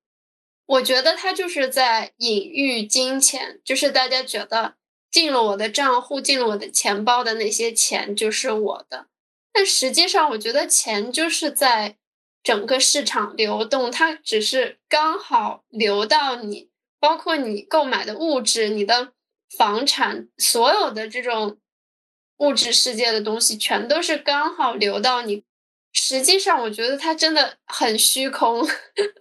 我觉得他就是在隐喻金钱，就是大家觉得进了我的账户、进了我的钱包的那些钱就是我的，但实际上我觉得钱就是在整个市场流动，它只是刚好流到你。包括你购买的物质、你的房产，所有的这种物质世界的东西，全都是刚好流到你。实际上，我觉得它真的很虚空，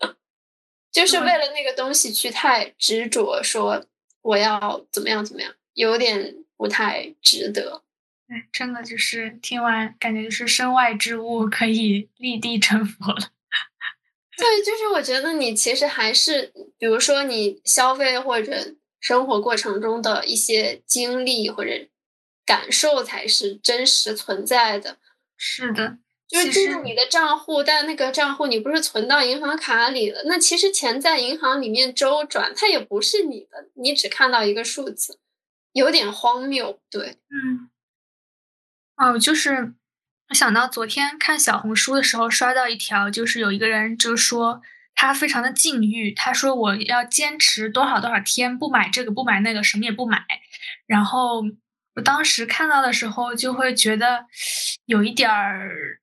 [LAUGHS] 就是为了那个东西去太执着，说我要怎么样怎么样，有点不太值得。哎，真的就是听完，感觉就是身外之物可以立地成佛了。对，就是我觉得你其实还是，比如说你消费或者生活过程中的一些经历或者感受才是真实存在的。是的，就是进入你的账户，但那个账户你不是存到银行卡里了，那其实钱在银行里面周转，它也不是你的，你只看到一个数字，有点荒谬。对，嗯，哦，就是。我想到昨天看小红书的时候，刷到一条，就是有一个人就说他非常的禁欲，他说我要坚持多少多少天不买这个不买那个，什么也不买。然后我当时看到的时候，就会觉得有一点儿。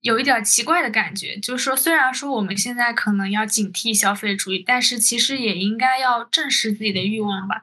有一点奇怪的感觉，就是说，虽然说我们现在可能要警惕消费主义，但是其实也应该要正视自己的欲望吧。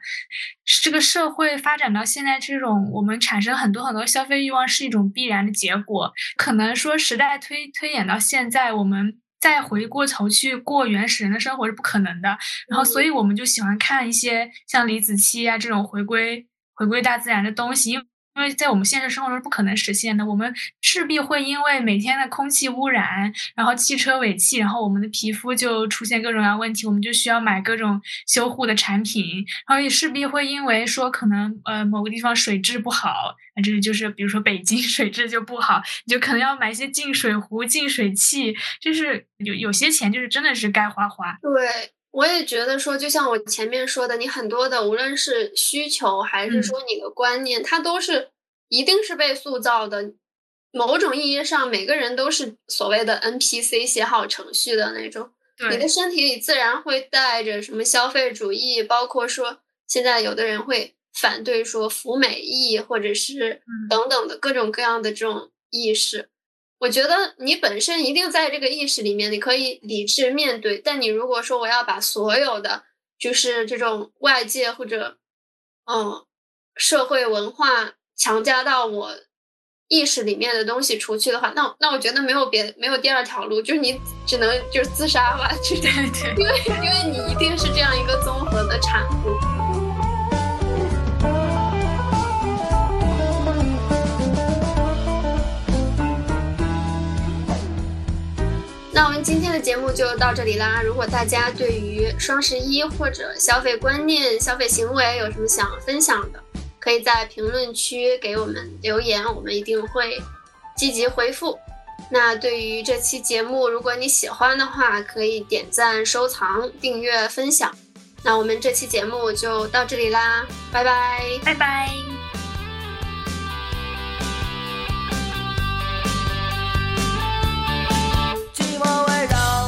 这个社会发展到现在这种，我们产生很多很多消费欲望是一种必然的结果。可能说时代推推演到现在，我们再回过头去过原始人的生活是不可能的。然后，所以我们就喜欢看一些像李子柒啊这种回归回归大自然的东西，因为。因为在我们现实生活中是不可能实现的，我们势必会因为每天的空气污染，然后汽车尾气，然后我们的皮肤就出现各种各样问题，我们就需要买各种修护的产品，然后也势必会因为说可能呃某个地方水质不好，啊这就是比如说北京 [LAUGHS] 水质就不好，你就可能要买一些净水壶、净水器，就是有有些钱就是真的是该花花。对。我也觉得说，就像我前面说的，你很多的无论是需求还是说你的观念，它都是一定是被塑造的。某种意义上，每个人都是所谓的 NPC 写好程序的那种。你的身体里自然会带着什么消费主义，包括说现在有的人会反对说服美役，或者是等等的各种各样的这种意识。我觉得你本身一定在这个意识里面，你可以理智面对。但你如果说我要把所有的就是这种外界或者嗯社会文化强加到我意识里面的东西除去的话，那那我觉得没有别没有第二条路，就是你只能就是自杀吧，对对，因为因为你一定是这样一个综合的产物。的节目就到这里啦。如果大家对于双十一或者消费观念、消费行为有什么想分享的，可以在评论区给我们留言，我们一定会积极回复。那对于这期节目，如果你喜欢的话，可以点赞、收藏、订阅、分享。那我们这期节目就到这里啦，拜拜，拜拜。我围绕